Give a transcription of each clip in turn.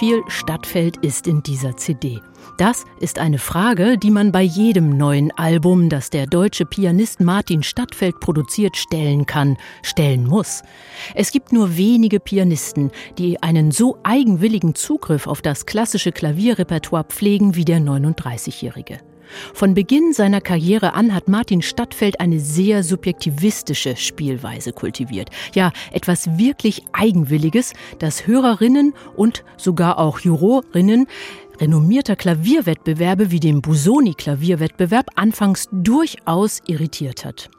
Viel Stadtfeld ist in dieser CD? Das ist eine Frage, die man bei jedem neuen Album, das der deutsche Pianist Martin Stadtfeld produziert, stellen kann, stellen muss. Es gibt nur wenige Pianisten, die einen so eigenwilligen Zugriff auf das klassische Klavierrepertoire pflegen wie der 39-Jährige. Von Beginn seiner Karriere an hat Martin Stadtfeld eine sehr subjektivistische Spielweise kultiviert. Ja, etwas wirklich Eigenwilliges, das Hörerinnen und sogar auch Jurorinnen renommierter Klavierwettbewerbe wie dem Busoni-Klavierwettbewerb anfangs durchaus irritiert hat.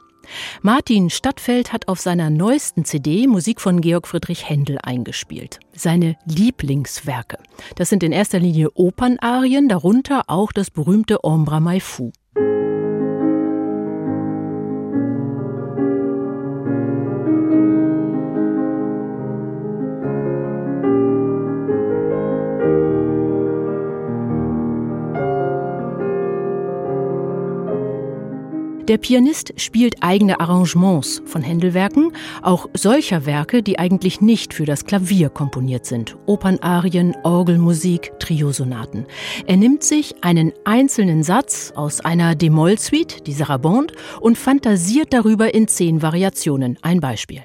Martin Stadtfeld hat auf seiner neuesten CD Musik von Georg Friedrich Händel eingespielt. Seine Lieblingswerke. Das sind in erster Linie Opernarien, darunter auch das berühmte Ombra Mai Fu. Der Pianist spielt eigene Arrangements von Händelwerken, auch solcher Werke, die eigentlich nicht für das Klavier komponiert sind. Opernarien, Orgelmusik, Triosonaten. Er nimmt sich einen einzelnen Satz aus einer D-Moll-Suite, die Sarabande, und fantasiert darüber in zehn Variationen. Ein Beispiel.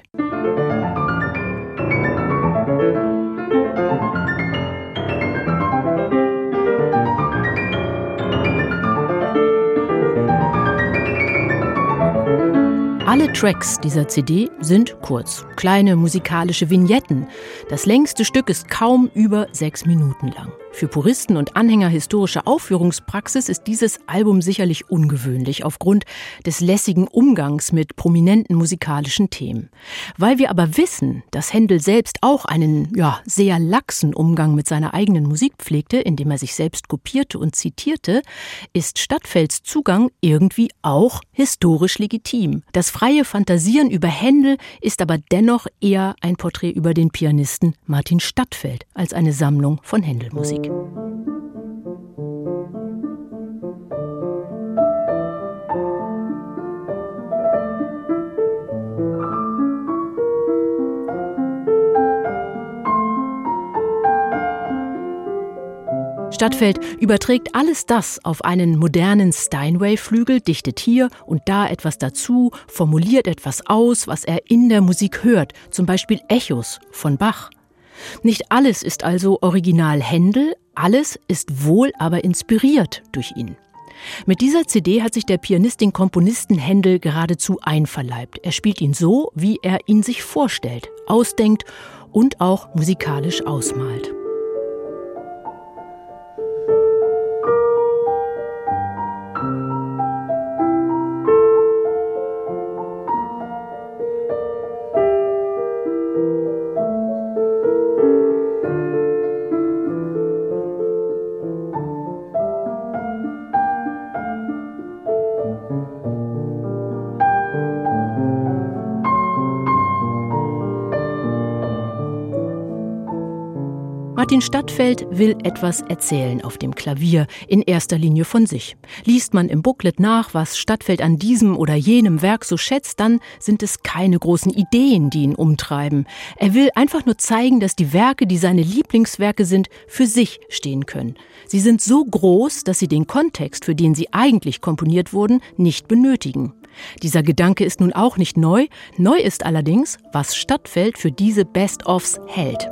Alle Tracks dieser CD sind kurz, kleine musikalische Vignetten. Das längste Stück ist kaum über sechs Minuten lang. Für Puristen und Anhänger historischer Aufführungspraxis ist dieses Album sicherlich ungewöhnlich aufgrund des lässigen Umgangs mit prominenten musikalischen Themen. Weil wir aber wissen, dass Händel selbst auch einen ja, sehr laxen Umgang mit seiner eigenen Musik pflegte, indem er sich selbst kopierte und zitierte, ist Stadtfelds Zugang irgendwie auch historisch legitim. Das freie Fantasieren über Händel ist aber dennoch eher ein Porträt über den Pianisten Martin Stadtfeld als eine Sammlung von Händelmusik. Stadtfeld überträgt alles das auf einen modernen Steinway-Flügel, dichtet hier und da etwas dazu, formuliert etwas aus, was er in der Musik hört, zum Beispiel Echos von Bach. Nicht alles ist also original Händel, alles ist wohl aber inspiriert durch ihn. Mit dieser CD hat sich der Pianist den Komponisten Händel geradezu einverleibt. Er spielt ihn so, wie er ihn sich vorstellt, ausdenkt und auch musikalisch ausmalt. Martin Stadtfeld will etwas erzählen auf dem Klavier, in erster Linie von sich. Liest man im Booklet nach, was Stadtfeld an diesem oder jenem Werk so schätzt, dann sind es keine großen Ideen, die ihn umtreiben. Er will einfach nur zeigen, dass die Werke, die seine Lieblingswerke sind, für sich stehen können. Sie sind so groß, dass sie den Kontext, für den sie eigentlich komponiert wurden, nicht benötigen. Dieser Gedanke ist nun auch nicht neu. Neu ist allerdings, was Stadtfeld für diese Best-ofs hält.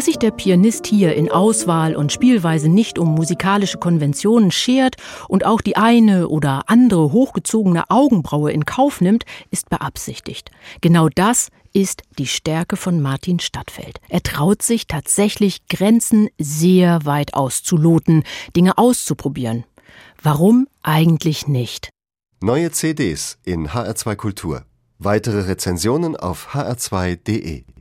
Dass sich der Pianist hier in Auswahl und Spielweise nicht um musikalische Konventionen schert und auch die eine oder andere hochgezogene Augenbraue in Kauf nimmt, ist beabsichtigt. Genau das ist die Stärke von Martin Stadtfeld. Er traut sich tatsächlich Grenzen sehr weit auszuloten, Dinge auszuprobieren. Warum eigentlich nicht? Neue CDs in HR2 Kultur. Weitere Rezensionen auf hr2.de